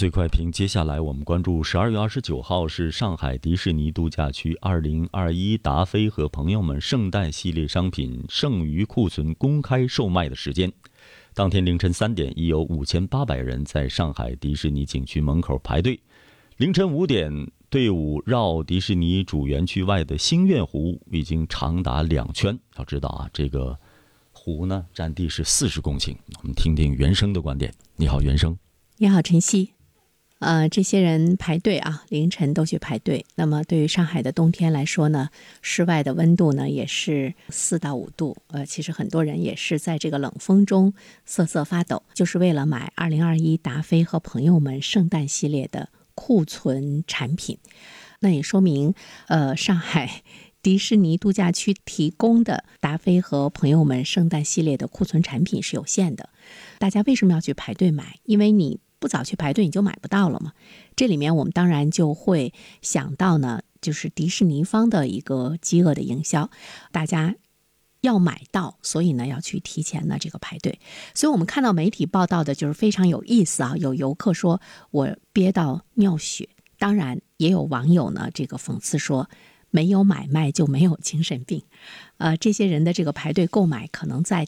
最快评，接下来我们关注十二月二十九号是上海迪士尼度假区二零二一达菲和朋友们圣诞系列商品剩余库存公开售卖的时间。当天凌晨三点，已有五千八百人在上海迪士尼景区门口排队。凌晨五点，队伍绕迪士尼主园区外的星愿湖已经长达两圈。要知道啊，这个湖呢占地是四十公顷。我们听听原生的观点。你好，原生。你好，晨曦。呃，这些人排队啊，凌晨都去排队。那么对于上海的冬天来说呢，室外的温度呢也是四到五度。呃，其实很多人也是在这个冷风中瑟瑟发抖，就是为了买二零二一达菲和朋友们圣诞系列的库存产品。那也说明，呃，上海迪士尼度假区提供的达菲和朋友们圣诞系列的库存产品是有限的。大家为什么要去排队买？因为你。不早去排队，你就买不到了嘛。这里面我们当然就会想到呢，就是迪士尼方的一个饥饿的营销，大家要买到，所以呢要去提前呢这个排队。所以我们看到媒体报道的就是非常有意思啊，有游客说我憋到尿血，当然也有网友呢这个讽刺说没有买卖就没有精神病。呃，这些人的这个排队购买，可能在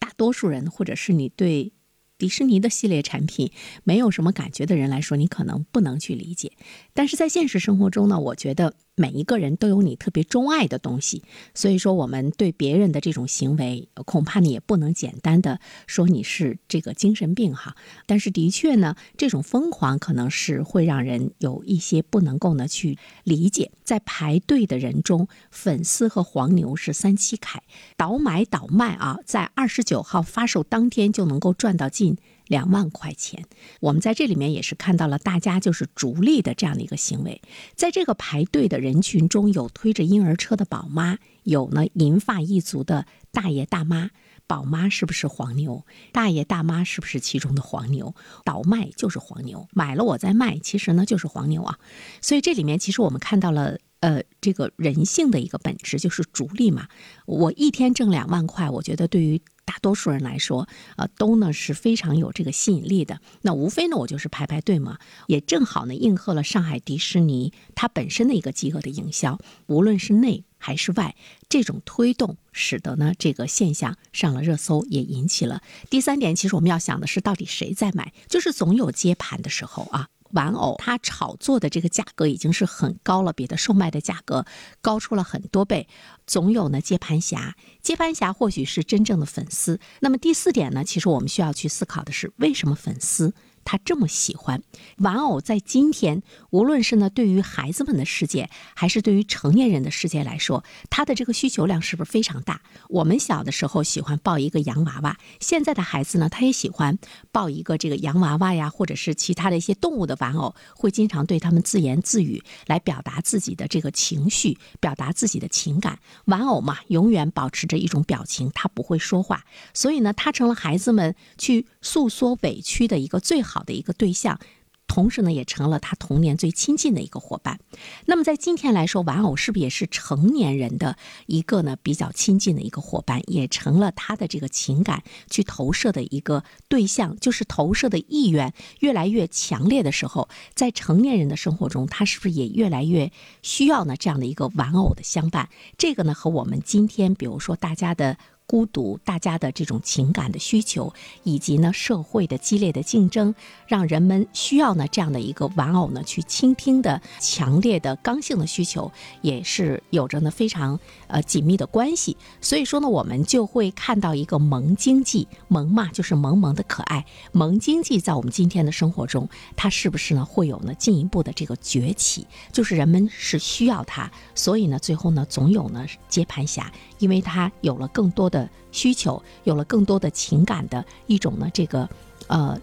大多数人或者是你对。迪士尼的系列产品没有什么感觉的人来说，你可能不能去理解。但是在现实生活中呢，我觉得每一个人都有你特别钟爱的东西，所以说我们对别人的这种行为，恐怕你也不能简单的说你是这个精神病哈。但是的确呢，这种疯狂可能是会让人有一些不能够呢去理解。在排队的人中，粉丝和黄牛是三七开，倒买倒卖啊，在二十九号发售当天就能够赚到近。两万块钱，我们在这里面也是看到了大家就是逐利的这样的一个行为。在这个排队的人群中有推着婴儿车的宝妈，有呢银发一族的大爷大妈。宝妈是不是黄牛？大爷大妈是不是其中的黄牛？倒卖就是黄牛，买了我再卖，其实呢就是黄牛啊。所以这里面其实我们看到了，呃，这个人性的一个本质就是逐利嘛。我一天挣两万块，我觉得对于。大多数人来说，呃，都呢是非常有这个吸引力的。那无非呢，我就是排排队嘛，也正好呢应和了上海迪士尼它本身的一个饥饿的营销。无论是内还是外，这种推动使得呢这个现象上了热搜，也引起了第三点。其实我们要想的是，到底谁在买？就是总有接盘的时候啊。玩偶它炒作的这个价格已经是很高了，比它售卖的价格高出了很多倍。总有呢接盘侠，接盘侠或许是真正的粉丝。那么第四点呢，其实我们需要去思考的是，为什么粉丝？他这么喜欢玩偶，在今天，无论是呢对于孩子们的世界，还是对于成年人的世界来说，他的这个需求量是不是非常大？我们小的时候喜欢抱一个洋娃娃，现在的孩子呢，他也喜欢抱一个这个洋娃娃呀，或者是其他的一些动物的玩偶，会经常对他们自言自语，来表达自己的这个情绪，表达自己的情感。玩偶嘛，永远保持着一种表情，他不会说话，所以呢，他成了孩子们去诉说委屈的一个最好。好的一个对象，同时呢，也成了他童年最亲近的一个伙伴。那么在今天来说，玩偶是不是也是成年人的一个呢比较亲近的一个伙伴，也成了他的这个情感去投射的一个对象？就是投射的意愿越来越强烈的时候，在成年人的生活中，他是不是也越来越需要呢这样的一个玩偶的相伴？这个呢，和我们今天比如说大家的。孤独，大家的这种情感的需求，以及呢社会的激烈的竞争，让人们需要呢这样的一个玩偶呢去倾听的强烈的刚性的需求，也是有着呢非常呃紧密的关系。所以说呢，我们就会看到一个萌经济，萌嘛就是萌萌的可爱，萌经济在我们今天的生活中，它是不是呢会有呢进一步的这个崛起？就是人们是需要它，所以呢最后呢总有呢接盘侠，因为它有了更多的。的需求有了更多的情感的一种呢，这个呃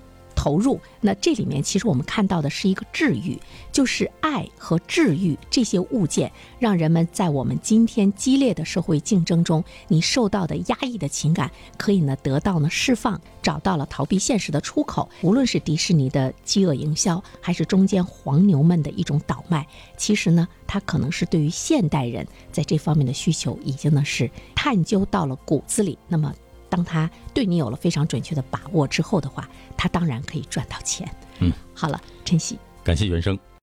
投入。那这里面其实我们看到的是一个治愈，就是爱和治愈这些物件，让人们在我们今天激烈的社会竞争中，你受到的压抑的情感可以呢得到呢释放，找到了逃避现实的出口。无论是迪士尼的饥饿营销，还是中间黄牛们的一种倒卖，其实呢，它可能是对于现代人在这方面的需求已经呢是探究到了骨子里。那么。当他对你有了非常准确的把握之后的话，他当然可以赚到钱。嗯，好了，晨曦，感谢原生。